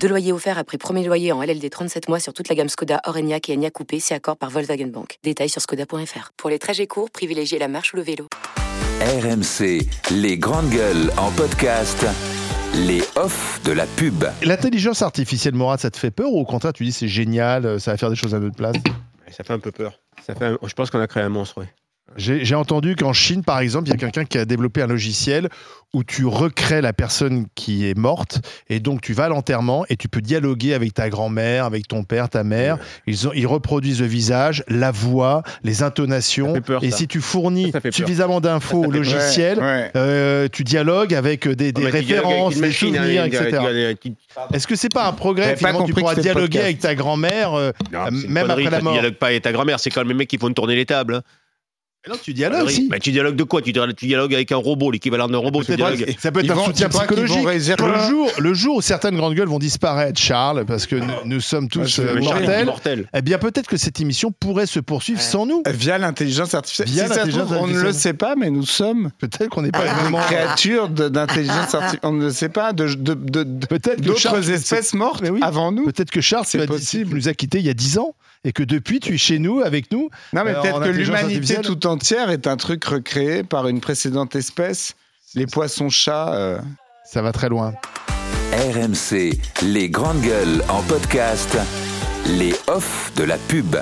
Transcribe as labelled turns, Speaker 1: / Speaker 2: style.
Speaker 1: Deux loyers offerts après premier loyer en LLD 37 mois sur toute la gamme Skoda, Orenia et Enya Coupé, c'est accord par Volkswagen Bank. Détails sur skoda.fr. Pour les trajets courts, privilégiez la marche ou le vélo.
Speaker 2: RMC, les grandes gueules en podcast. Les offs de la pub.
Speaker 3: L'intelligence artificielle, Morat, ça te fait peur ou au contraire tu dis c'est génial, euh, ça va faire des choses à notre place?
Speaker 4: Ça fait un peu peur. Ça fait un- Je pense qu'on a créé un monstre, oui.
Speaker 3: J'ai entendu qu'en Chine, par exemple, il y a quelqu'un qui a développé un logiciel où tu recrées la personne qui est morte et donc tu vas à l'enterrement et tu peux dialoguer avec ta grand-mère, avec ton père, ta mère. Ils, ont- ils reproduisent le visage, la voix, les intonations.
Speaker 4: Peur,
Speaker 3: et
Speaker 4: ça.
Speaker 3: si tu fournis
Speaker 4: Ça, ça
Speaker 3: suffisamment d'infos au logiciel,
Speaker 5: Ouais, ouais.
Speaker 3: euh, tu dialogues avec des,
Speaker 4: avec
Speaker 3: références, des
Speaker 4: hein,
Speaker 3: souvenirs, etc. Est-ce que c'est pas un progrès finalement Tu pourras dialoguer avec ta grand-mère, euh, euh, même après la mort.
Speaker 4: Tu dialogues pas avec ta grand-mère, c'est quand même les mecs qui font tourner les tables. hein.
Speaker 3: Mais non, tu dialogues
Speaker 4: Connerie.
Speaker 3: si.
Speaker 4: Bah, tu dialogues de quoi? Tu dialogues, tu dialogues avec un robot, l'équivalent d'un robot. Tu dialogues...
Speaker 3: ça peut être
Speaker 5: Ils
Speaker 3: un
Speaker 5: vont-
Speaker 3: soutien psychologique. Le jour, le jour où certaines grandes gueules vont disparaître, Charles, parce que nous, nous sommes tous euh, mortels, eh bien peut-être que cette émission pourrait se poursuivre sans nous.
Speaker 5: Via l'intelligence artificielle.
Speaker 3: Via
Speaker 5: Si ça se
Speaker 3: l'intelligence
Speaker 5: trouve, on ne le sait pas, mais nous sommes
Speaker 3: Peut-être qu'on n'est pas
Speaker 5: des
Speaker 3: vraiment.
Speaker 5: créatures d'intelligence artificielle. On ne le sait pas, de- de- de- de-
Speaker 3: Peut-être que Charles,
Speaker 5: d'autres espèces mortes
Speaker 3: Mais oui.
Speaker 5: avant nous.
Speaker 3: Peut-être que Charles
Speaker 5: C'est possible.
Speaker 3: nous a quittés il y a 10 ans et que depuis tu es chez nous avec nous.
Speaker 5: Non, mais
Speaker 3: Euh,
Speaker 5: peut-être
Speaker 3: en
Speaker 5: que l'humanité tout entière est un truc recréé par une précédente espèce. Les poissons-chats. euh,
Speaker 3: Ça va très loin.
Speaker 2: RMC, les grandes gueules en podcast. Les offs de la pub.